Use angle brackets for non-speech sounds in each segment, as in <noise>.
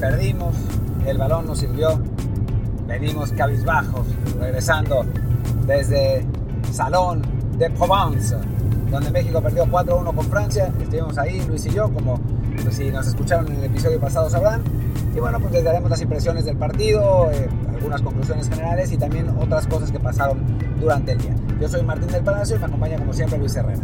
Perdimos, el balón nos sirvió, venimos cabizbajos, regresando desde Salón de Provence, donde México perdió 4-1 con Francia, estuvimos ahí, Luis y yo, como pues, si nos escucharon en el episodio pasado sabrán, y bueno, pues les daremos las impresiones del partido, eh, algunas conclusiones generales y también otras cosas que pasaron durante el día. Yo soy Martín del Palacio y me acompaña como siempre Luis Herrera.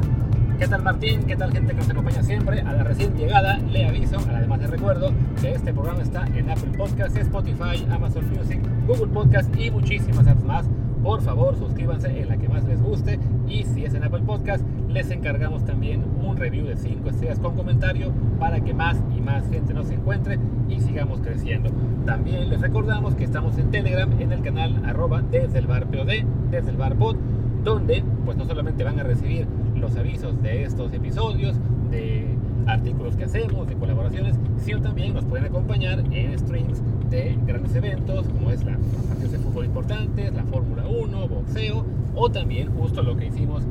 ¿Qué tal Martín? ¿Qué tal gente que nos acompaña siempre? A la recién llegada le aviso, además de recuerdo, que este programa está en Apple Podcasts, Spotify, Amazon Music, Google Podcasts y muchísimas apps más. Por favor, suscríbanse en la que más les guste y si es en Apple Podcast, les encargamos también un review de 5 estrellas con comentario para que más y más gente nos encuentre y sigamos creciendo. También les recordamos que estamos en Telegram en el canal arroba desde el bar POD, desde el bar pod, donde pues no solamente van a recibir los avisos de estos episodios, de artículos que hacemos, de colaboraciones, sino también nos pueden acompañar en streams de grandes eventos como es la partidos de fútbol importantes, la Fórmula 1, boxeo o también justo lo que hicimos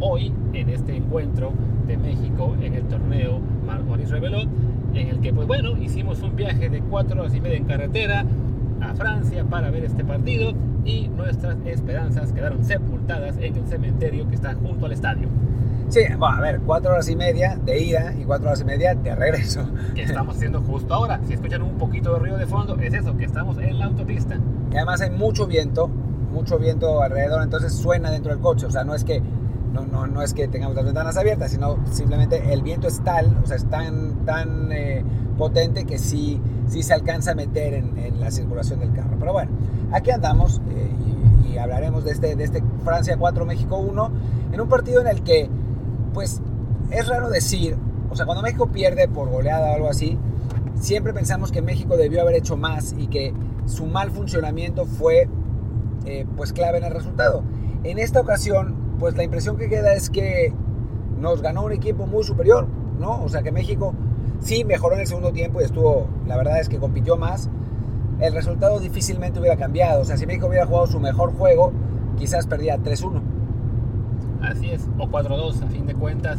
hoy en este encuentro de México en el torneo Maurice Revelot, en el que pues bueno, hicimos un viaje de cuatro horas y media en carretera a Francia para ver este partido y nuestras esperanzas quedaron sepultadas en el cementerio que está junto al estadio. Sí, bueno, a ver, cuatro horas y media de ida y cuatro horas y media de regreso. <laughs> Que estamos <laughs> haciendo justo ahora. Si escuchan un poquito de ruido de fondo, es eso, que estamos en la autopista. Y además hay mucho viento, mucho viento alrededor, entonces suena dentro del coche. O sea, no es que, no, no, no es que tengamos las ventanas abiertas, sino simplemente el viento es tal, o sea, es tan, tan eh, potente que sí, sí se alcanza a meter en, en, la circulación del carro. Pero bueno, aquí andamos eh, y, y, hablaremos de este, de este Francia 4, México 1, en un partido en el que pues es raro decir, o sea, cuando México pierde por goleada o algo así, siempre pensamos que México debió haber hecho más y que su mal funcionamiento fue eh, pues clave en el resultado. En esta ocasión, pues la impresión que queda es que nos ganó un equipo muy superior, ¿no? O sea, que México sí mejoró en el segundo tiempo y estuvo, la verdad es que compitió más. El resultado difícilmente hubiera cambiado, o sea, si México hubiera jugado su mejor juego, quizás perdía 3-1. Así es, o 4-2 a fin de cuentas.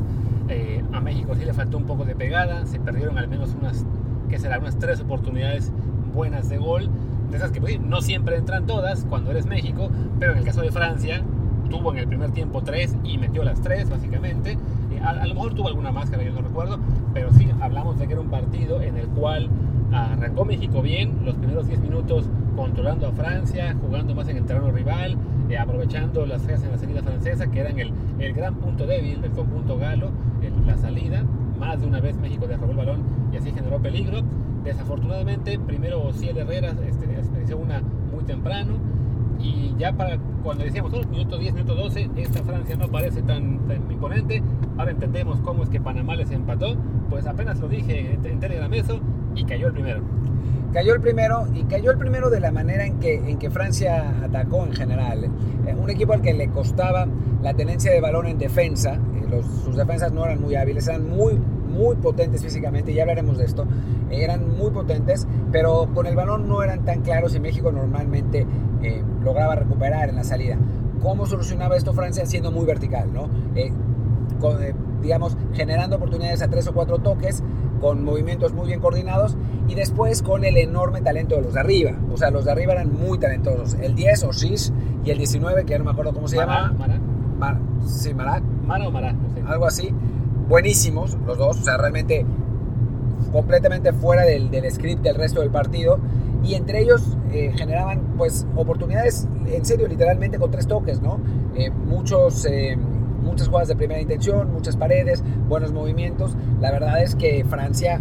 Eh, a México sí le faltó un poco de pegada, se perdieron al menos unas, que serán unas tres oportunidades buenas de gol, de esas que pues, no siempre entran todas cuando eres México, pero en el caso de Francia tuvo en el primer tiempo tres y metió las tres básicamente. Eh, a, a, lo mejor tuvo alguna máscara, yo no recuerdo, pero sí hablamos de que era un partido en el cual arrancó México bien, los primeros 10 minutos controlando a Francia, jugando más en el terreno rival, eh, aprovechando las feas en la salida francesa, que eran el, el gran punto débil del conjunto galo, el, la salida. Más de una vez México derrobó el balón y así generó peligro. Desafortunadamente, primero Ciel Herrera este, una muy temprano. Y ya para cuando decíamos, minuto 10, minuto 12, esta Francia no parece tan, imponente. Ahora entendemos cómo es que Panamá les empató. Pues apenas lo dije en Telegram eso y cayó el primero. Cayó el primero y cayó el primero de la manera en que, en que Francia atacó en general. Eh, un equipo al que le costaba la tenencia de balón en defensa. Eh, los, sus defensas no eran muy hábiles, eran muy, muy potentes físicamente, ya hablaremos de esto. Eh, eran muy potentes, pero con el balón no eran tan claros y México normalmente eh, lograba recuperar en la salida. ¿Cómo solucionaba esto Francia? Siendo muy vertical, ¿no? Con, digamos, generando oportunidades a tres o cuatro toques, con movimientos muy bien coordinados y después con el enorme talento de los de arriba. O sea, los de arriba eran muy talentosos. El 10 o 6 y el 19, que ya no me acuerdo cómo se Mará, llama. Mará. Mar, sí, Mará. Mara o Mará, no sé. Algo así. Buenísimos los dos. O sea, realmente completamente fuera del, del script del resto del partido. Y entre ellos eh, generaban pues oportunidades, en serio, literalmente con tres toques, ¿no? Eh, muchos... Eh, muchas jugadas de primera intención, muchas paredes, buenos movimientos. La verdad es que Francia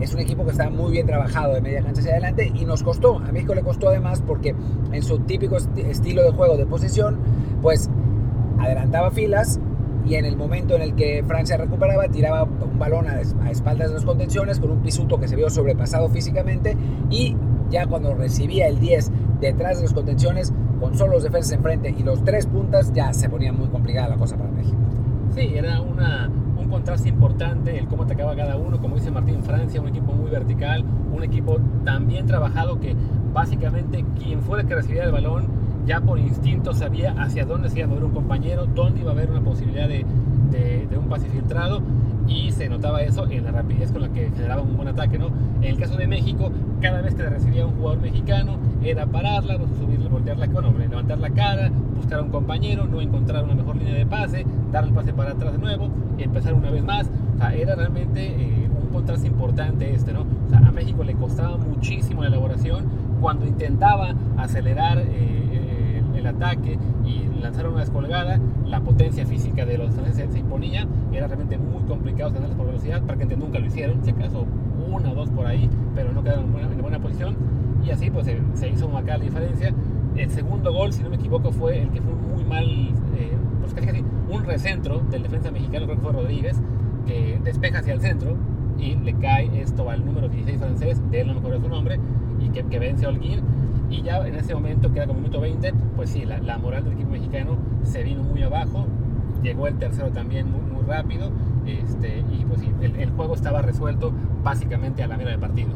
es un equipo que está muy bien trabajado de media cancha hacia adelante y nos costó. A México le costó además porque en su típico est estilo de juego de posesión, pues adelantaba filas y en el momento en el que Francia recuperaba, tiraba un balón a, espaldas de los contenciones con un pisuto que se vio sobrepasado físicamente y ya cuando recibía el 10 detrás de los contenciones, con solo los defensas enfrente y los tres puntas, ya se ponía muy complicada la cosa para México. Sí, era una, un contraste importante el cómo atacaba cada uno, como dice Martín Francia, un equipo muy vertical, un equipo tan bien trabajado que básicamente quien fuera que recibiera el balón ya por instinto sabía hacia dónde se iba a mover un compañero, dónde iba a haber una posibilidad de, de, de un pase filtrado y se notaba eso en la rapidez con la que generaba un buen ataque, ¿no? En el caso de México, cada vez que le recibía un jugador mexicano, era pararla, subirle, voltearla, bueno, levantar la cara, buscar a un compañero, no encontrar una mejor línea de pase, dar el pase para atrás de nuevo, empezar una vez más. O sea, era realmente eh, un contraste importante este, ¿no? O sea, a México le costaba muchísimo la elaboración cuando intentaba acelerar eh, el, ataque y lanzar una descolgada, la potencia física de los franceses se imponía, era realmente muy complicado ganarles por velocidad, prácticamente nunca lo hicieron, si acaso una o dos por ahí, pero no quedaron en buena, en buena posición y así pues se, hizo marcar la diferencia. El segundo gol, si no me equivoco, fue el que fue muy mal, eh, pues casi casi un recentro del defensa mexicano, creo que fue Rodríguez, que despeja hacia el centro y le cae esto al número 16 francés, de él no me acuerdo su nombre, y que, que vence a Holguín. Y ya en ese momento, queda como minuto 20, pues sí, la, moral del equipo mexicano se vino muy abajo. Llegó el tercero también muy, muy rápido. Este, y pues sí, el, juego estaba resuelto básicamente a la mira del partido.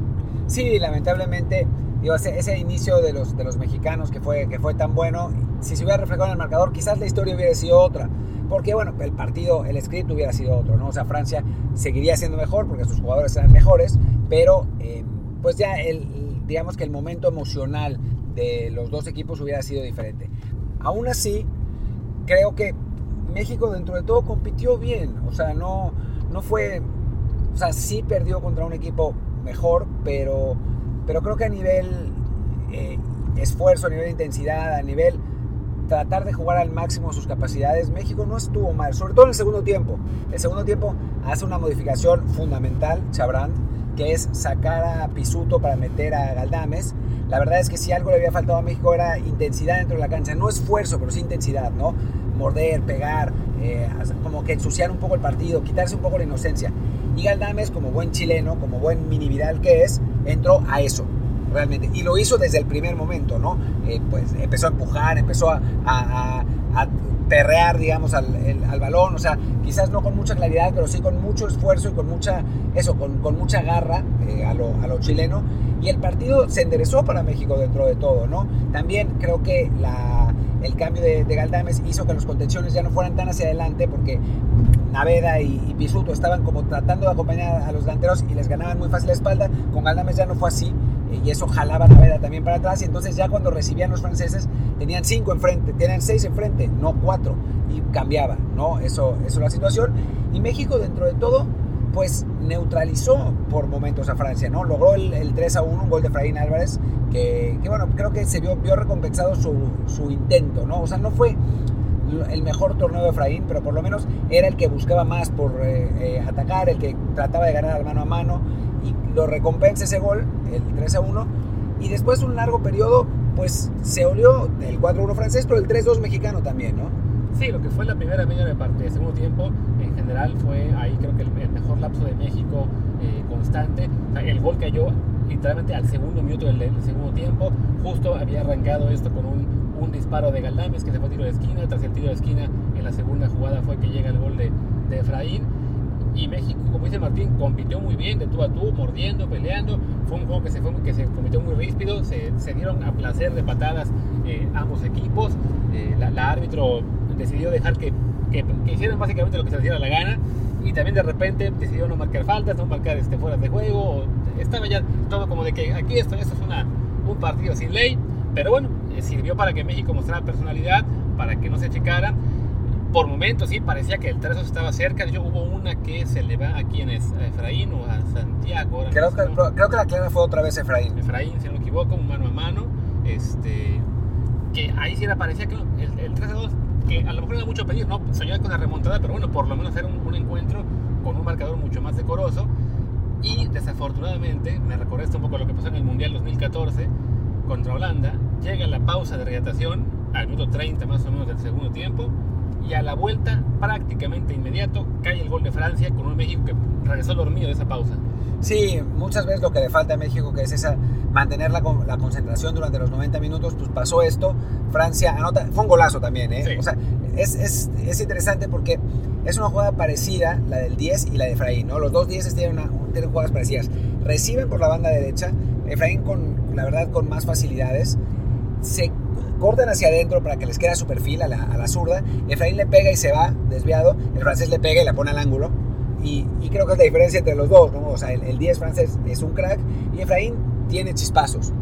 Sí, lamentablemente, digo, ese, ese, inicio de los, de los mexicanos que fue, que fue tan bueno, si se hubiera reflejado en el marcador, quizás la historia hubiera sido otra. Porque, bueno, el partido, el script hubiera sido otro, ¿no? O sea, Francia seguiría siendo mejor porque sus jugadores eran mejores, pero eh, pues ya el, digamos que el momento emocional de los dos equipos hubiera sido diferente. Aún así, creo que México dentro de todo compitió bien, o sea, no, no fue, o sea, sí perdió contra un equipo mejor, pero, pero creo que a nivel eh, esfuerzo, a nivel intensidad, a nivel tratar de jugar al máximo sus capacidades, México no estuvo mal, sobre todo en el segundo tiempo. El segundo tiempo hace una modificación fundamental, Chabrand, que es sacar a Pisuto para meter a Galdames. La verdad es que si algo le había faltado a México era intensidad dentro de la cancha, no esfuerzo, pero sí intensidad, ¿no? Morder, pegar, eh, como que ensuciar un poco el partido, quitarse un poco la inocencia. Y Galdames, como buen chileno, como buen mini Vidal que es, entró a eso, realmente. Y lo hizo desde el primer momento, ¿no? Eh, pues empezó a empujar, empezó a, perrear, digamos, al, al, balón, o sea, quizás no con mucha claridad, pero sí con mucho esfuerzo y con mucha, eso, con, con mucha garra eh, a, lo, a, lo, chileno. Y el partido se enderezó para México dentro de todo, ¿no? También creo que la, el cambio de, de, Galdames hizo que los contenciones ya no fueran tan hacia adelante porque Naveda y, y, Pisuto estaban como tratando de acompañar a los delanteros y les ganaban muy fácil la espalda. Con Galdames ya no fue así y eso jalaba a Naveda también para atrás y entonces ya cuando recibían los franceses tenían cinco enfrente, tenían seis enfrente, no cuatro y cambiaba, ¿no? Eso, eso la situación y México dentro de todo pues neutralizó por momentos a Francia, ¿no? Logró el, el 3 a 1, un gol de Fraín Álvarez que, que, bueno, creo que se vio, vio recompensado su, su intento, ¿no? O sea, no fue el mejor torneo de Efraín, pero por lo menos era el que buscaba más por eh, eh, atacar, el que trataba de ganar mano a mano lo recompensa ese gol, el 3 a 1. Y después de un largo periodo, pues se olió el 4 a 1 francés, pero el 3 2 mexicano también, ¿no? Sí, lo que fue la primera media de parte de segundo tiempo, en general fue ahí creo que el, el mejor lapso de México eh, constante. El gol cayó literalmente al segundo minuto del, del, segundo tiempo. Justo había arrancado esto con un, un, disparo de Galdames que se fue a tiro de esquina. Tras el tiro de esquina, en la segunda jugada fue que llega el gol de, de Efraín. Y México, como dice Martín, compitió muy bien de tú a tú, mordiendo, peleando. Fue un juego que se, fue, que se compitió muy ríspido. Se, dieron a placer de patadas eh, ambos equipos. Eh, la, la, árbitro decidió dejar que, que, hicieran básicamente lo que se les diera la gana. Y también de repente decidió no marcar faltas, no marcar este, fuera de juego. Estaba ya todo como de que aquí esto, esto es una, un partido sin ley. Pero bueno, eh, sirvió para que México mostrara personalidad, para que no se checara por momentos sí parecía que el 3 estaba cerca. De hecho, hubo una que se le va a quién es, a Efraín o a Santiago. Creo que, creo que la clara fue otra vez Efraín. Efraín, si no me equivoco, mano a mano. Este, que ahí sí era, parecía que el, el 3 2, que a lo mejor era mucho pedir, no soñaba con la remontada, pero bueno, por lo menos era un, un encuentro con un marcador mucho más decoroso. Y desafortunadamente, me recordé esto un poco lo que pasó en el Mundial 2014 contra Holanda. Llega la pausa de rehidratación al minuto 30 más o menos del segundo tiempo y a la vuelta, prácticamente inmediato, cae el gol de Francia con un México que regresó dormido de esa pausa. Sí, muchas veces lo que le falta a México, que es esa mantener la, la concentración durante los 90 minutos, pues pasó esto. Francia anota, fue un golazo también, ¿eh? Sí. O sea, es, es, es, interesante porque es una jugada parecida, la del 10 y la de Efraín, ¿no? Los dos 10 tienen, una, tienen jugadas parecidas. Reciben por la banda derecha, Efraín con, la verdad, con más facilidades. Se cortan hacia adentro para que les quede a su perfil, a la, a la zurda. Efraín le pega y se va desviado. El francés le pega y la pone al ángulo. y, creo que es la diferencia entre los dos, ¿no? O sea, el, 10 francés es un crack y Efraín tiene chispazos,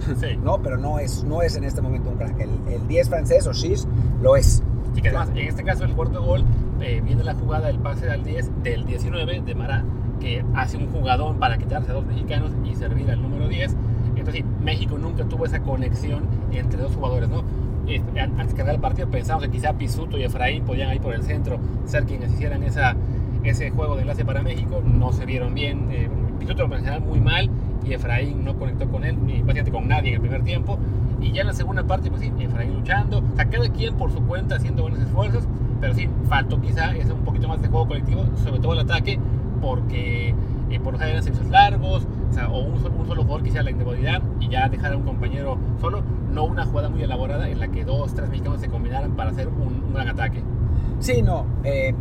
¿no? Pero no es, no es en este momento un crack. El, 10 francés o Shis lo es. Sí, que además, en este caso, el cuarto gol eh, viene la jugada del pase al 10 del 19 de Mará, que hace un jugadón para quitarse a dos mexicanos y servir al número 10. Entonces, sí, México nunca tuvo esa conexión entre dos jugadores, ¿no? Este, antes que el partido pensamos que quizá Pisuto y Efraín podían ir por el centro ser quienes hicieran esa, ese juego de enlace para México. No se vieron bien. Eh, Pisuto lo general muy mal y Efraín no conectó con él, ni básicamente con nadie en el primer tiempo. Y ya en la segunda parte, pues sí, Efraín luchando, o sea, cada quien por su cuenta haciendo buenos esfuerzos, pero sí, faltó quizá ese un poquito más de juego colectivo, sobre todo el ataque, porque eh, por lo general eran servicios largos, o, sea, que hiciera la individualidad y ya dejar a un compañero solo, no una jugada muy elaborada en la que dos, tres mexicanos se combinaran para hacer un, un gran ataque. Sí, no. Eh,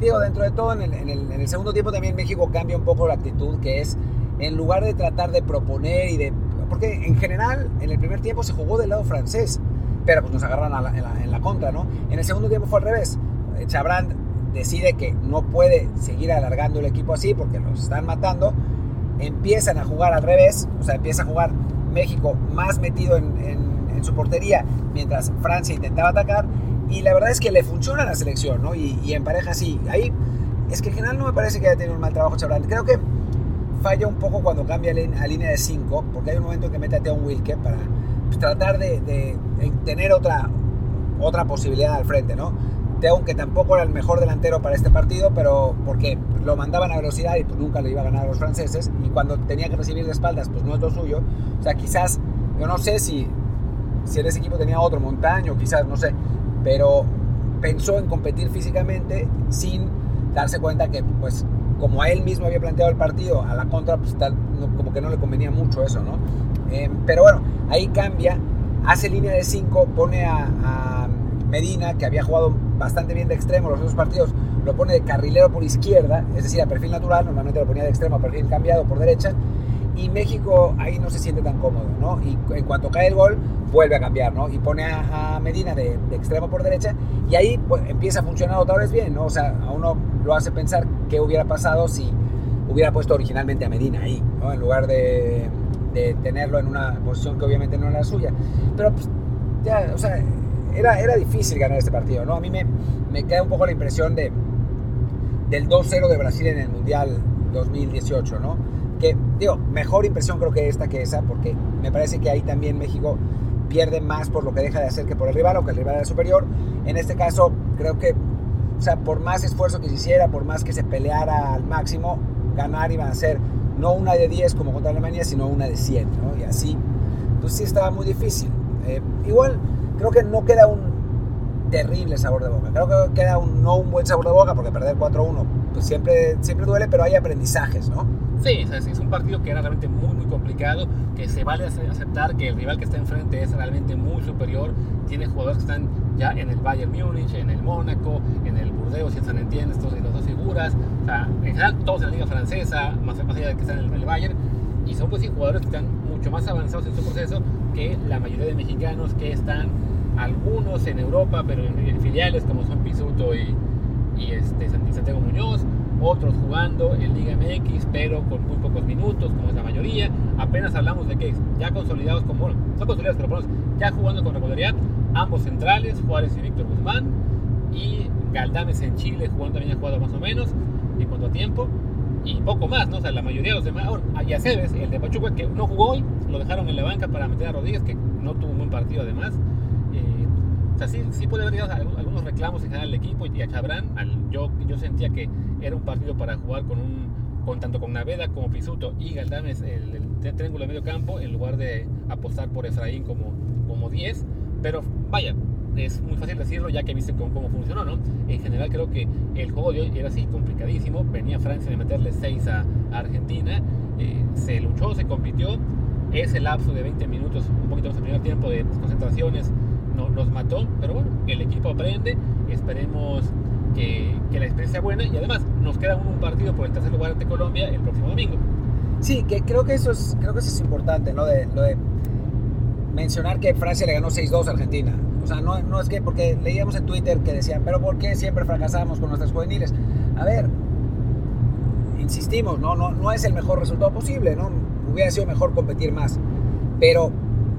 digo, dentro de todo, en el, en, el, en el, segundo tiempo también México cambia un poco la actitud, que es en lugar de tratar de proponer y de... Porque en general, en el primer tiempo se jugó del lado francés, pero pues nos agarran en, la, en, la, contra, ¿no? En el segundo tiempo fue al revés. Chabrand decide que no puede seguir alargando el equipo así porque los están matando. Empiezan a jugar al revés, o sea, empieza a jugar México más metido en, su portería mientras Francia intentaba atacar. Y la verdad es que le funciona la selección, ¿no? Y, y en pareja sí. Ahí es que en general no me parece que haya tenido un mal trabajo Chabrand. Creo que falla un poco cuando cambia a línea de 5, porque hay un momento en que mete a Teon Wilke para pues, tratar de, de, tener otra, otra posibilidad al frente, ¿no? Teon que tampoco era el mejor delantero para este partido, pero porque lo mandaban a velocidad y pues nunca le iba a ganar a los franceses, y cuando tenía que recibir de espaldas, pues no es lo suyo. O sea, quizás, yo no sé si, si en ese equipo tenía otro montaño, quizás, no sé, pero pensó en competir físicamente sin darse cuenta que pues como a él mismo había planteado el partido, a la contra, pues tal, como que no le convenía mucho eso, ¿no? Eh, pero bueno, ahí cambia, hace línea de 5, pone a, Medina, que había jugado bastante bien de extremo los otros partidos, lo pone de carrilero por izquierda, es decir, a perfil natural, normalmente lo ponía de extremo a perfil cambiado por derecha, y México ahí no se siente tan cómodo, ¿no? Y en cuanto cae el gol, vuelve a cambiar, ¿no? Y pone a, Medina de, extremo por derecha y ahí pues, empieza a funcionar otra vez bien, ¿no? O sea, a uno lo hace pensar qué hubiera pasado si hubiera puesto originalmente a Medina ahí, ¿no? En lugar de, de tenerlo en una posición que obviamente no era la suya. Pero pues, ya, o sea, era, era difícil ganar este partido, ¿no? A mí me, me queda un poco la impresión de, del 2-0 de Brasil en el Mundial 2018, ¿no? Que, digo, mejor impresión creo que esta que esa, porque me parece que ahí también México pierde más por lo que deja de hacer que por el rival, aunque el rival era superior. En este caso, creo que, o sea, por más esfuerzo que se hiciera, por más que se peleara al máximo, ganar iban a ser no una de 10 como contra Alemania, sino una de 100, ¿no? Y así, pues sí estaba muy difícil. Eh, igual, creo que no queda un terrible sabor de boca. Creo que queda un, no un buen sabor de boca, porque perder 4-1 pues siempre, siempre duele, pero hay aprendizajes, ¿no? Sí, es un partido que era realmente muy, muy complicado, que se vale aceptar que el rival que está enfrente es realmente muy superior, tiene jugadores que están ya en el Bayern Múnich, en el Mónaco, en el Burdeos y en San Etienne, estos las dos figuras, o sea, en general todos en la liga francesa, más, allá de que están en el, Bayern, y son pues sí jugadores que están mucho más avanzados en su proceso que la mayoría de mexicanos que están algunos en Europa, pero en, filiales como son Pisuto y, y este, Santiago Muñoz, otros jugando en Liga MX, pero con muy pocos minutos, como es la mayoría. Apenas hablamos de que ya consolidados como, no consolidados, pero por ya jugando con regularidad, ambos centrales, Juárez y Víctor Guzmán, y Galdames en Chile jugando también ha jugado más o menos en cuanto a tiempo, y poco más, ¿no? O sea, la mayoría de los demás, y Aceves, el de Pachuca, que no jugó hoy, lo dejaron en la banca para meter a Rodríguez, que no tuvo un buen partido además. Eh, o sea, sí, sí puede haber algunos reclamos en general del equipo y a Chabrán, yo, yo sentía que era un partido para jugar con un con tanto con Naveda como Pisuto y Galdames el, el triángulo de medio campo en lugar de apostar por Efraín como, como 10 pero vaya es muy fácil decirlo ya que viste cómo, cómo, funcionó, ¿no? En general creo que el juego de hoy era así complicadísimo. Venía Francia de meterle 6 a, Argentina. Eh, se luchó, se compitió. Ese lapso de 20 minutos, un poquito más el primer tiempo de concentraciones, no, nos mató. Pero bueno, el equipo aprende. Esperemos que, la experiencia sea buena y además nos queda un, partido por el tercer lugar ante Colombia el próximo domingo. Sí, que creo que eso es, creo que eso es importante, ¿no? De mencionar que Francia le ganó 6-2 a Argentina. O sea, no, no es que, porque leíamos en Twitter que decían, pero ¿por qué siempre fracasamos con nuestras juveniles? A ver, insistimos, ¿no? No, no es el mejor resultado posible, ¿no? Hubiera sido mejor competir más. Pero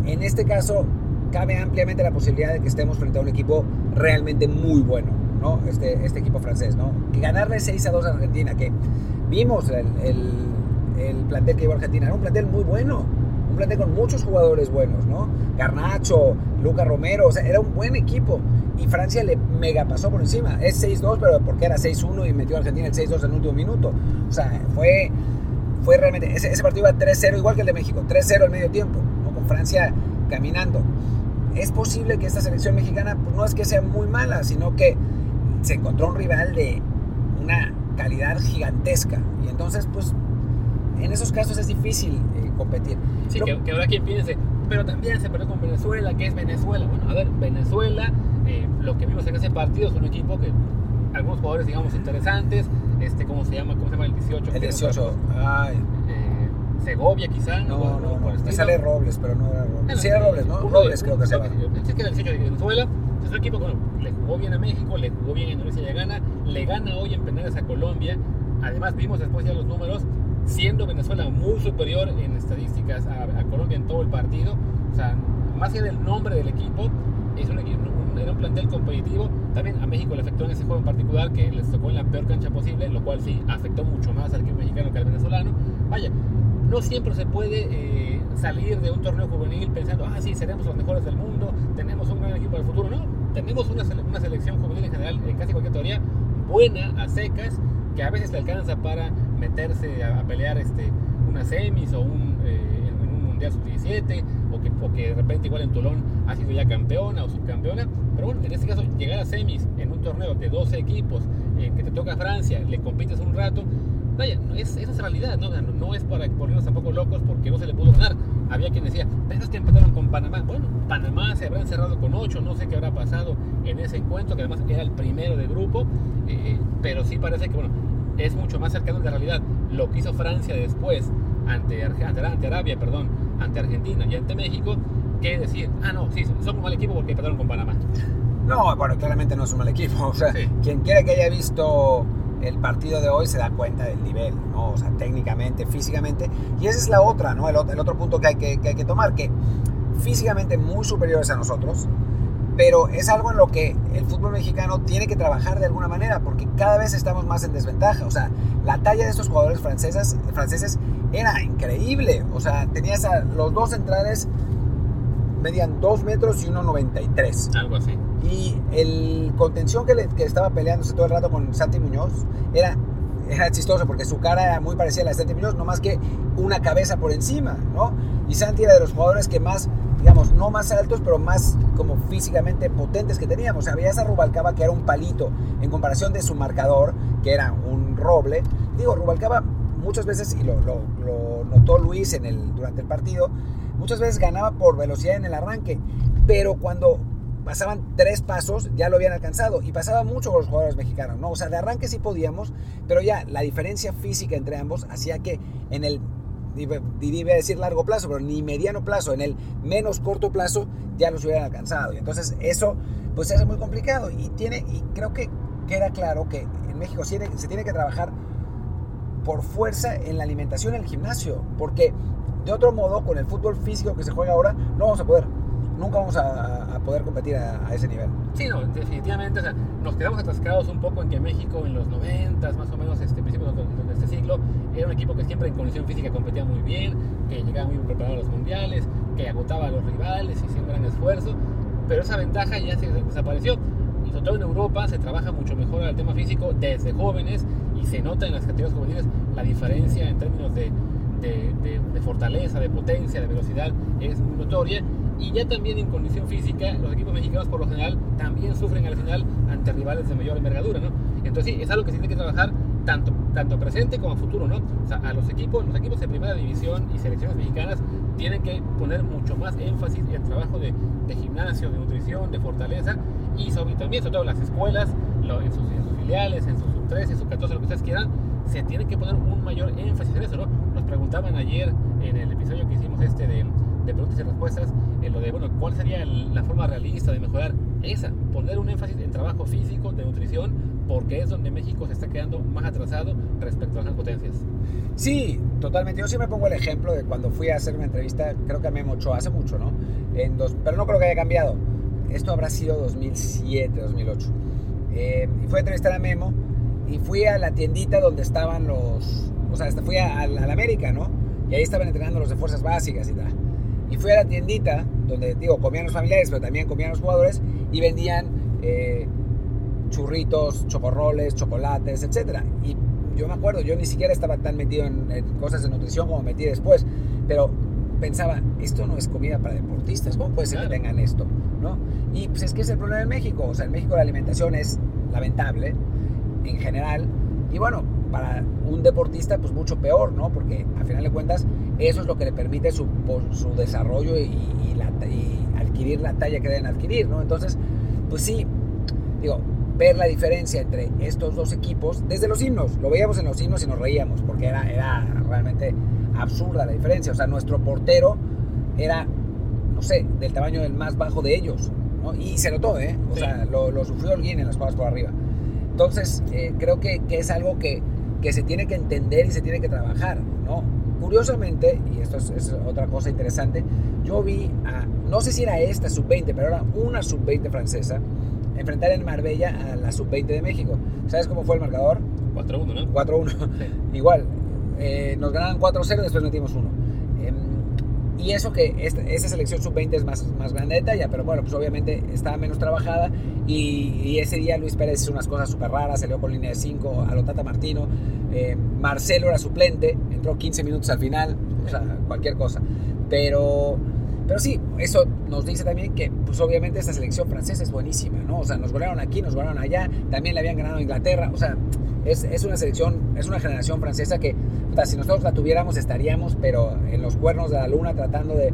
en este caso cabe ampliamente la posibilidad de que estemos frente a un equipo realmente muy bueno, ¿no? Este, este equipo francés, ¿no? Que ganarle 6 a 2 a Argentina, que vimos el, el, el plantel que llevó Argentina, era un plantel muy bueno, un plantel con muchos jugadores buenos, ¿no? Garnacho, Luca Romero, o sea, era un buen equipo. Y Francia le mega pasó por encima. Es 6-2, pero porque era 6-1 y metió a Argentina el 6-2 en el último minuto. O sea, fue, fue realmente. Ese, ese partido iba 3-0, igual que el de México, 3-0 al medio tiempo, ¿no? con Francia caminando. Es posible que esta selección mexicana pues, no es que sea muy mala, sino que se encontró un rival de una calidad gigantesca. Y entonces, pues, en esos casos es difícil eh, competir. Sí, Lo- que, que habrá quien piense, pero también se perdió con Venezuela, que es Venezuela. Bueno, a ver, Venezuela, eh, lo que vimos en ese partido es un equipo que algunos jugadores, digamos, interesantes, este, ¿cómo se llama? ¿Cómo se llama el 18? el 18. Ay, Eh, Segovia, quizá. no, o no, no. estilo. sale Robles, pero no era Robles. Sí, era Robles, ¿no? de- Robles creo que se llama. sí, que el 18 de Venezuela. Es un equipo que bueno, le jugó bien a México, le jugó bien a Indonesia le gana, le gana hoy en penales a Colombia. Además, vimos después ya los números, siendo Venezuela muy superior en estadísticas a, a Colombia en todo el partido. O sea, más allá del nombre del equipo, es un, equipo, un- era un plantel competitivo. También a México le afectó en ese juego en particular, que les tocó en la peor cancha posible, lo cual sí afectó mucho más al equipo mexicano que al venezolano. Vaya, no siempre se puede eh, salir de un torneo juvenil pensando, ah, sí, seremos los mejores del mundo, tenemos un gran equipo del futuro. No, tenemos una, sele- una selección juvenil en general, en casi cualquier teoría, buena, a secas, que a veces le alcanza para meterse a, pelear este, unas semis o un, eh, Mundial Sub-17, o que, o que de repente igual en Tolón ha sido ya campeona o subcampeona. Pero bueno, en este caso, llegar a semis en un torneo de 12 equipos, eh, que te toca Francia, le compites un rato, vaya, es, esa es realidad, ¿no? No, es para ponernos tampoco locos porque no se le pudo ganar. Había quien decía, pero es que empataron con Panamá. Bueno, Panamá se habrá encerrado con 8, no sé qué habrá pasado en ese encuentro, que además era el primero de grupo, eh, pero sí parece que, bueno, es mucho más cercano de la realidad. Lo que hizo Francia después ante, ante, ante Arabia, perdón, ante Argentina y ante México, que decir, ah, no, sí, son un mal equipo porque empataron con Panamá. No, bueno, claramente no es un mal equipo. <laughs> O sea, Sí. quien quiera que haya visto el partido de hoy se da cuenta del nivel, ¿no? O sea, técnicamente, físicamente. Y esa es la otra, ¿no? El, el otro punto que hay que, que hay que tomar, que físicamente muy superiores a nosotros, pero es algo en lo que el fútbol mexicano tiene que trabajar de alguna manera, porque cada vez estamos más en desventaja. O sea, la talla de estos jugadores franceses, franceses era increíble. O sea, tenías a los dos centrales, medían 2 metros y 1,93. Algo así. Y el contención que, le- que estaba peleándose todo el rato con Santi Muñoz era, era chistoso porque su cara era muy parecida a la de Santi Muñoz, no más que una cabeza por encima, ¿no? Y Santi era de los jugadores que más, digamos, no más altos, pero más como físicamente potentes que teníamos. O sea, veías a Rubalcaba que era un palito en comparación de su marcador, que era un roble. Digo, Rubalcaba muchas veces, y lo, lo- lo notó Luis en el, durante el partido, muchas veces ganaba por velocidad en el arranque, pero cuando pasaban tres pasos ya lo habían alcanzado y pasaba mucho con los jugadores mexicanos, ¿no? O sea, de arranque sí podíamos, pero ya la diferencia física entre ambos hacía que en el, iba iba a decir largo plazo, pero ni mediano plazo, en el menos corto plazo ya los hubieran alcanzado. Y entonces eso pues se hace muy complicado y tiene, y creo que queda claro que en México se tiene, se tiene que trabajar por fuerza en la alimentación en el gimnasio, porque de otro modo, con el fútbol físico que se juega ahora, no vamos a poder. Nunca vamos a, a poder competir a, a ese nivel. Sí, no, definitivamente, o sea, nos quedamos atascados un poco en que México en los 90, más o menos, este, principios de, de este siglo, era un equipo que siempre en condición física competía muy bien, que llegaba muy preparado a los mundiales, que agotaba a los rivales hacía un gran esfuerzo, pero esa ventaja ya se desapareció. Y sobre todo en Europa se trabaja mucho mejor el tema físico desde jóvenes y se nota en las categorías juveniles la diferencia en términos de- de fortaleza, de potencia, de velocidad, es muy notoria. Y ya también en condición física, los equipos mexicanos por lo general también sufren al final ante rivales de mayor envergadura, ¿no? Entonces sí, es algo que se tiene que trabajar tanto, tanto presente como futuro, ¿no? O sea, a los equipos, los equipos de primera división y selecciones mexicanas tienen que poner mucho más énfasis en trabajo de, de gimnasio, de nutrición, de fortaleza y sobre, también, sobre todo las escuelas, lo- en, sus, en sus filiales, en sus sub 13, sub 14, lo que ustedes quieran, se tiene que poner un mayor énfasis en eso, ¿no? Nos preguntaban ayer en el episodio que hicimos este de, de preguntas y respuestas, en lo de, bueno, ¿cuál sería el- la forma realista de mejorar esa? Poner un énfasis en trabajo físico, de nutrición, porque es donde México se está quedando más atrasado respecto a las potencias. Sí, totalmente. Yo siempre pongo el ejemplo de cuando fui a hacer una entrevista, creo que a Memo Ochoa, hace mucho, ¿no? En dos, pero no creo que haya cambiado. Esto habrá sido 2007, 2008. Eh, y fui a entrevistar a Memo y fui a la tiendita donde estaban los... O sea, fui a, a, la América, ¿no? Y ahí estaban entrenando los de fuerzas básicas y tal. Y fui a la tiendita donde, digo, comían los familiares, pero también comían los jugadores y vendían eh, churritos, chocorroles, chocolates, etc. Y yo me acuerdo, yo ni siquiera estaba tan metido en, en cosas de nutrición como metí después, pero pensaba, esto no es comida para deportistas, ¿cómo puede ser claro. que tengan esto? ¿no? Y pues es que es el problema en México, o sea, en México la alimentación es lamentable en general, y bueno, para un deportista pues mucho peor, ¿no? Porque a final de cuentas eso es lo que le permite su, su desarrollo y, y, la, y, adquirir la talla que deben adquirir, ¿no? Entonces, pues sí, digo, ver la diferencia entre estos dos equipos, desde los himnos, lo veíamos en los himnos y nos reíamos, porque era, era realmente absurda la diferencia, o sea, nuestro portero era, no sé, del tamaño del más bajo de ellos, ¿no? Y se notó, ¿eh? O sí. sea, lo, lo, sufrió alguien en las jugadas por arriba. Entonces, eh, creo que, que es algo que que se tiene que entender y se tiene que trabajar, ¿no? Curiosamente, y esto es, es, otra cosa interesante, yo vi a, no sé si era esta sub-20, pero era una sub-20 francesa, enfrentar en Marbella a la sub-20 de México. ¿Sabes cómo fue el marcador? 4-1, ¿no? 4-1. Sí. Igual, eh, nos ganaron 4-0 y después metimos 1. Eh, y eso que esta, esta selección sub-20 es más, más grande de talla, pero bueno, pues obviamente estaba menos trabajada y, y ese día Luis Pérez hizo unas cosas súper raras, salió con línea de 5 a lo Tata Martino, eh, Marcelo era suplente, entró 15 minutos al final, o sea, cualquier cosa. Pero, pero sí, eso nos dice también que, pues obviamente esta selección francesa es buenísima, ¿no? O sea, nos golearon aquí, nos golearon allá, también le habían ganado a Inglaterra, o sea, es, es una selección, es una generación francesa que, puta, si nosotros la tuviéramos estaríamos, pero en los cuernos de la luna tratando de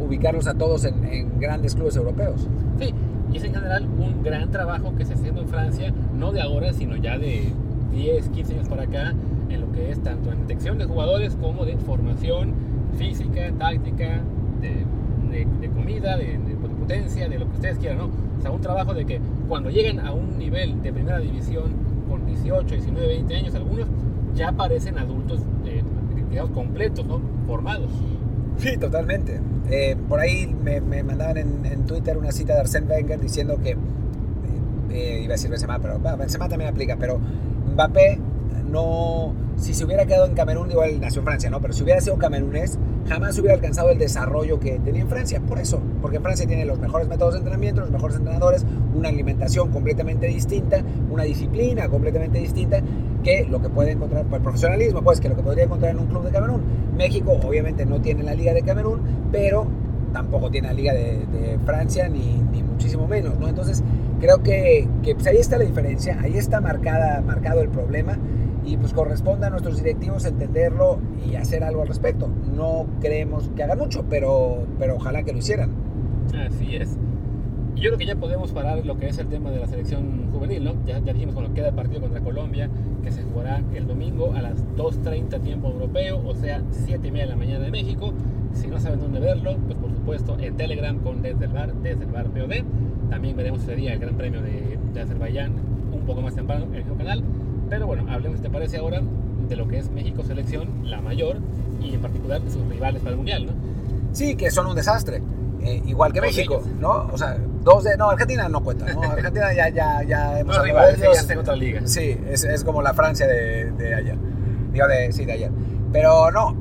ubicarlos a todos en, en grandes clubes europeos. Sí, y es en general un gran trabajo que se está haciendo en Francia, no de ahora, sino ya de 10, 15 años para acá, en lo que es tanto en detección de jugadores como de formación física, táctica, de, de, de comida, de, de, potencia, de lo que ustedes quieran, ¿no? O sea, un trabajo de que cuando lleguen a un nivel de primera división con 18, 19, 20 años, algunos ya parecen adultos, eh, digamos, completos, ¿no? Formados. Sí, totalmente. Eh, por ahí me, me mandaban en, en, Twitter una cita de Arsène Wenger diciendo que, eh, iba a decir Benzema, pero bueno, Benzema también aplica, pero Mbappé no, si se hubiera quedado en Camerún, igual nació en Francia, ¿no? Pero si hubiera sido camerunés, jamás hubiera alcanzado el desarrollo que tenía en Francia. Por eso, porque en Francia tiene los mejores métodos de entrenamiento, los mejores entrenadores, una alimentación completamente distinta, una disciplina completamente distinta que lo que puede encontrar por el profesionalismo, pues que lo que podría encontrar en un club de Camerún. México obviamente no tiene la liga de Camerún, pero tampoco tiene la liga de, de Francia ni, ni, muchísimo menos, ¿no? Entonces creo que, que pues ahí está la diferencia, ahí está marcada, marcado el problema y pues corresponde a nuestros directivos entenderlo y hacer algo al respecto. No creemos que hagan mucho, pero, pero ojalá que lo hicieran. Así es. Y yo creo que ya podemos parar lo que es el tema de la selección juvenil, ¿no? Ya, ya dijimos cuando queda el partido contra Colombia, que se jugará el domingo a las 2.30 tiempo europeo, o sea, 7 y media de la mañana de México. Si no saben dónde verlo, pues por supuesto en Telegram con Desde el Bar, Desde el Bar POD. También veremos ese día el Gran Premio de, de Azerbaiyán un poco más temprano en el mismo canal. Pero bueno, hablemos, ¿te parece ahora de lo que es México Selección, la mayor, y en particular de sus rivales para el Mundial, ¿no? Sí, que son un desastre. Eh, igual que México, ¿no? O sea, dos de... No, Argentina no cuenta, ¿no? Argentina ya, ya, ya <laughs> hemos... No, rivales, ya está en otra liga. Sí, es, es como la Francia de, de ayer. Digo, de, sí, de ayer. Pero no,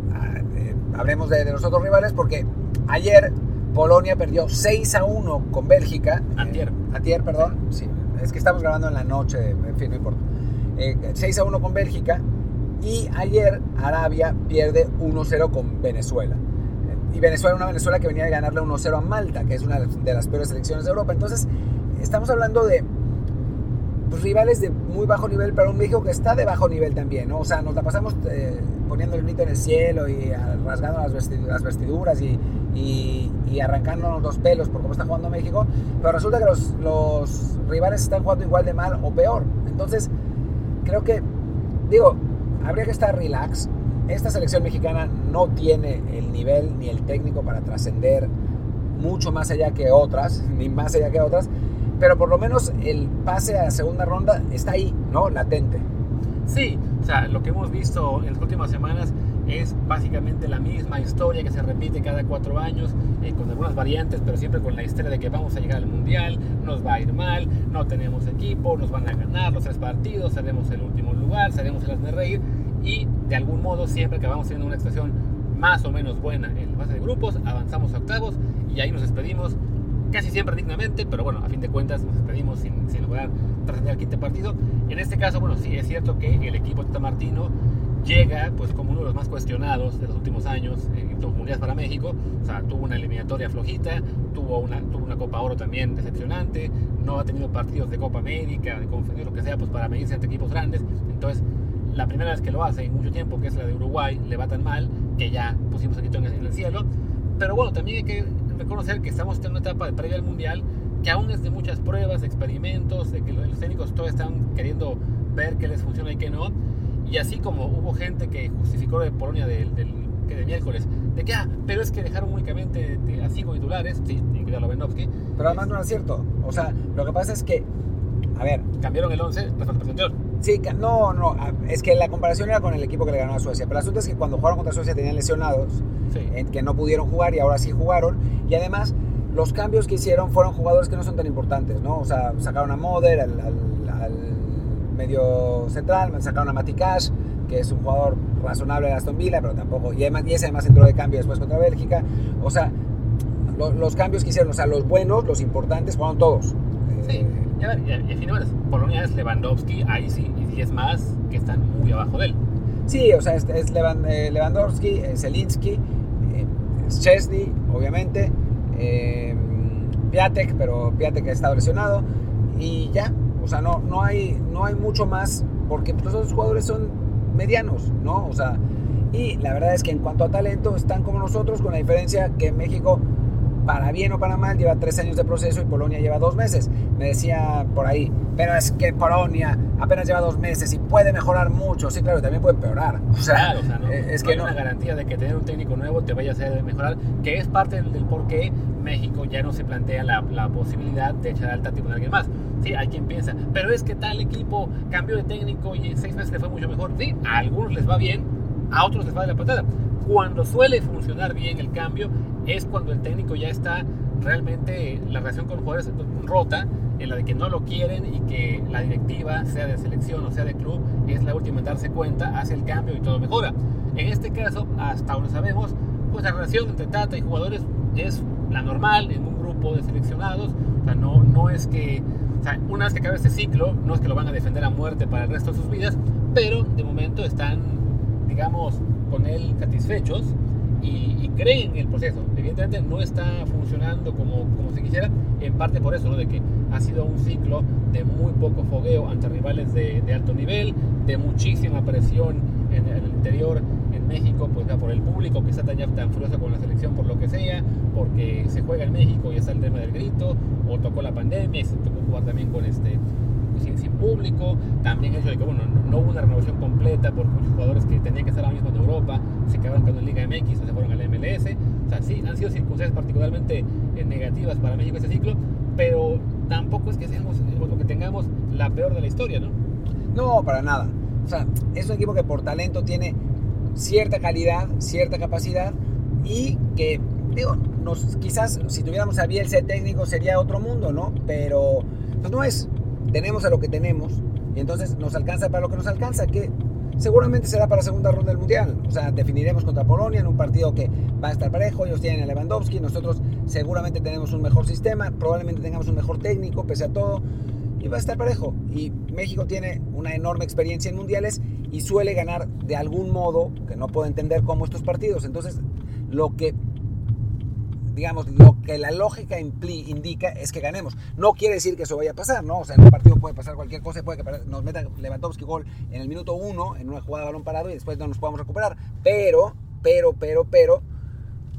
eh, hablemos de, de los otros rivales porque ayer Polonia perdió 6 a 1 con Bélgica. Antier. Eh, antier, perdón. Sí, es que estamos grabando en la noche, en fin, no importa. Eh, 6 a 1 con Bélgica y ayer Arabia pierde 1-0 con Venezuela. Y Venezuela, una Venezuela que venía de ganarle 1-0 a Malta, que es una de las peores selecciones de Europa. Entonces, estamos hablando de pues, rivales de muy bajo nivel, pero un México que está de bajo nivel también. O sea, nos la pasamos eh, poniendo el grito en el cielo y rasgando las, vestiduras, y, y, arrancándonos los pelos por cómo está jugando México, pero resulta que los rivales están jugando igual de mal o peor. Entonces, creo que, digo, habría que estar relax. Esta selección mexicana no tiene el nivel ni el técnico para trascender mucho más allá que otras, ni más allá que otras. pero por lo menos el pase a segunda ronda está ahí, ¿no? Latente. Sí, o sea, lo que hemos visto en las últimas semanas es básicamente la misma historia que se repite cada cuatro años, eh, con algunas variantes, pero siempre con la historia de que vamos a llegar al Mundial, nos va a ir mal, no tenemos equipo, nos van a ganar los tres partidos, seremos el último lugar, seremos el de reír, y de algún modo siempre que vamos teniendo una expresión más o menos buena en la fase de grupos, avanzamos a octavos y ahí nos despedimos casi siempre dignamente, pero bueno, a fin de cuentas nos despedimos sin, sin lograr trascender al quinto partido. En este caso, bueno, sí es cierto que el equipo de Tata Martino llega pues como uno de los más cuestionados de los últimos años en los mundiales para México. O sea, tuvo una eliminatoria flojita, tuvo una, tuvo una Copa Oro también decepcionante, no ha tenido partidos de Copa América, de Conferencia, lo que sea, pues para medirse ante equipos grandes. Entonces, la primera vez que lo hace en mucho tiempo, que es la de Uruguay, le va tan mal que ya pusimos aquí en el cielo. Pero bueno, también hay que reconocer que estamos en una etapa de previa al Mundial que aún es de muchas pruebas, experimentos, de que los técnicos todavía están queriendo ver qué les funciona y qué no. Y así como hubo gente que justificó de Polonia del, del, que de miércoles, de que, ah, pero es que dejaron únicamente a cinco titulares, sí, incluido a. Pero además no es cierto. O sea, lo que pasa es que, a ver. Cambiaron el 11 respecto al. Sí, no, no, es que la comparación era con el equipo que le ganó a Suecia. Pero el asunto es que cuando jugaron contra Suecia tenían lesionados, sí. que no pudieron jugar y ahora sí jugaron. Y además, los cambios que hicieron fueron jugadores que no son tan importantes, ¿no? O sea, sacaron a Moder, al, al, al medio central, sacaron a Matikash, que es un jugador razonable de Aston Villa, pero tampoco, y, además, y ese además entró de cambio después contra Bélgica. O sea, lo, los cambios que hicieron, o sea, los buenos, los importantes, fueron todos. Sí, eh, y al final, Polonia es Lewandowski, ahí sí, y 10 más que están muy abajo de él. Sí, o sea, es, es Lewandowski, Zelinski, eh, Chesney, obviamente, eh, Piatek, pero Piatek ha estado lesionado, y ya, o sea, no, no, hay, no hay mucho más, porque los otros jugadores son medianos, ¿no? O sea, y la verdad es que en cuanto a talento están como nosotros, con la diferencia que México, para bien o para mal, lleva tres años de proceso y Polonia lleva dos meses. Me decía por ahí, pero es que Polonia apenas lleva dos meses y puede mejorar mucho. Sí, claro, también puede empeorar. <laughs> O sea, claro, o sea no, es no que hay no una garantía de que tener un técnico nuevo te vaya a hacer mejorar, que es parte del, del por qué México ya no se plantea la, la posibilidad de echar al Tati con alguien más. Sí, hay quien piensa, pero es que tal equipo cambió de técnico y en seis meses le fue mucho mejor. Sí, a algunos les va bien, a otros les va de la patada. Cuando suele funcionar bien el cambio es cuando el técnico ya está realmente la relación con los jugadores rota, en la de que no lo quieren y que la directiva, sea de selección o sea de club, es la última en darse cuenta, hace el cambio y todo mejora. En este caso, hasta donde sabemos, pues la relación entre Tata y jugadores es la normal en un grupo de seleccionados. O sea, no, no es que, o una vez que acabe este ciclo, no es que lo van a defender a muerte para el resto de sus vidas, pero de momento están, digamos, con él satisfechos y, y, creen en el proceso. Evidentemente no está funcionando como, como se quisiera, en parte por eso, ¿no? de que ha sido un ciclo de muy poco fogueo ante rivales de, de alto nivel, de muchísima presión en, el interior en México, pues ya por el público que está tan, tan furioso con la selección por lo que sea, porque se juega en México y está el tema del grito, o tocó la pandemia y se tocó jugar también con este sin, sin, público, también el hecho de que bueno, no, hubo una renovación completa porque muchos jugadores que tenían que estar ahora mismo en Europa se quedaron con la Liga MX o se fueron a la MLS, o sea, sí, han sido circunstancias particularmente negativas para México este ciclo, pero tampoco es que seamos lo que tengamos la peor de la historia, ¿no? No, para nada. O sea, es un equipo que por talento tiene cierta calidad, cierta capacidad y que, digo, nos, quizás si tuviéramos a Bielsa técnico sería otro mundo, ¿no? Pero pues no es. Tenemos a lo que tenemos y entonces nos alcanza para lo que nos alcanza, que seguramente será para la segunda ronda del Mundial. O sea, definiremos contra Polonia en un partido que va a estar parejo, ellos tienen a Lewandowski, nosotros seguramente tenemos un mejor sistema, probablemente tengamos un mejor técnico, pese a todo, y va a estar parejo. Y México tiene una enorme experiencia en mundiales y suele ganar de algún modo, que no puedo entender cómo estos partidos. Entonces, lo que digamos, lo que la lógica indica es que ganemos. No quiere decir que eso vaya a pasar, ¿no? O sea, en un partido puede pasar cualquier cosa, puede que nos meta Lewandowski gol en el minuto uno, en una jugada de balón parado y después no nos podamos recuperar. Pero, pero, pero, pero,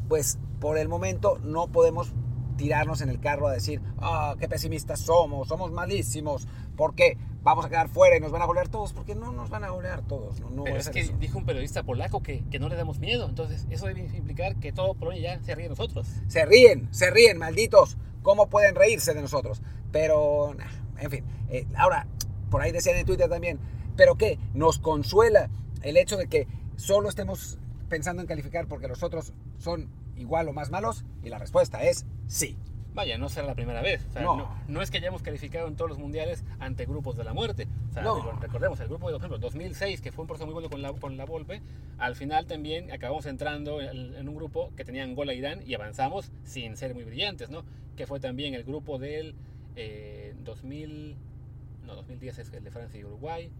pues por el momento no podemos tirarnos en el carro a decir, ah, oh, qué pesimistas somos, somos malísimos, porque vamos a quedar fuera y nos van a golear todos, porque no nos van a golear todos. No, no Pero es que eso. dijo un periodista polaco que, que, no le damos miedo, entonces eso debe implicar que todo Polonia ya se ríe de nosotros. Se ríen, se ríen, malditos. ¿Cómo pueden reírse de nosotros? pero, en fin. Eh, ahora, por ahí decían en Twitter también, ¿pero qué? Nos consuela el hecho de que solo estemos pensando en calificar porque los otros son igual o más malos y la respuesta es sí. Vaya, no será la primera vez. no. es que hayamos calificado en todos los mundiales ante grupos de la muerte. Recordemos, el grupo de, por ejemplo, 2006, que fue un proceso muy bueno con la, con la Volpe, al final también acabamos entrando en, un grupo que tenía Angola e Irán y avanzamos sin ser muy brillantes, ¿no? Que fue también el grupo del 2000, eh, no, 2010 es el de Francia y Uruguay.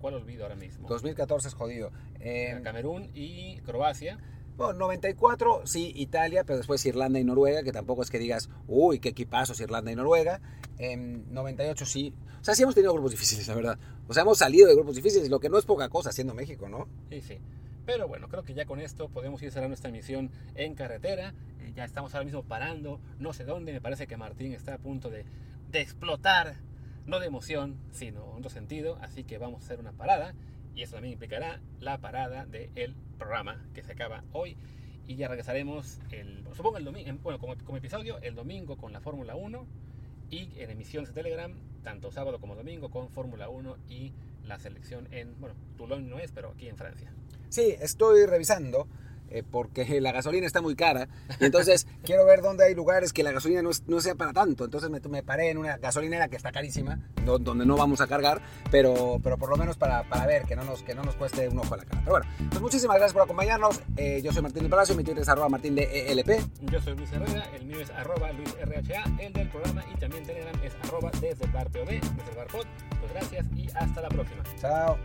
¿Cuál olvido ahora mismo? 2014 es jodido. Eh, Camerún y Croacia. Bueno, 94, sí, Italia, pero después Irlanda y Noruega, que tampoco es que digas, uy, qué equipazos Irlanda y Noruega. En 98 sí. O sea, sí hemos tenido grupos difíciles, la verdad. O sea, hemos salido de grupos difíciles, lo que no es poca cosa siendo México, ¿no? Sí, sí. Pero bueno, creo que ya con esto podemos ir cerrando nuestra misión en carretera. Eh, ya estamos ahora mismo parando, no sé dónde. Me parece que Martín está a punto de, de explotar, no de emoción, sino en otro sentido. Así que vamos a hacer una parada y eso también implicará la parada del programa que se acaba hoy y ya regresaremos el supongo el domingo bueno como, episodio el domingo con la Fórmula 1 y en emisiones de Telegram tanto sábado como domingo con Fórmula 1 y la selección en bueno Toulon no es pero aquí en Francia. Sí estoy revisando eh, porque la gasolina está muy cara. Y entonces <laughs> quiero ver dónde hay lugares que la gasolina no, sea para tanto. Entonces me, me, paré en una gasolinera que está carísima, donde no vamos a cargar, pero, pero por lo menos para, para, ver que no, nos, que no nos cueste un ojo a la cara. Pero bueno, pues muchísimas gracias por acompañarnos. Eh, yo soy Martín de Palacio, mi Twitter es arroba martín de ELP. Yo soy Luis Herrera, el mío es arroba luisrha, el del programa y también Telegram es arroba desde el bar POD, desde el bar pod. Pues gracias y hasta la próxima. Chao.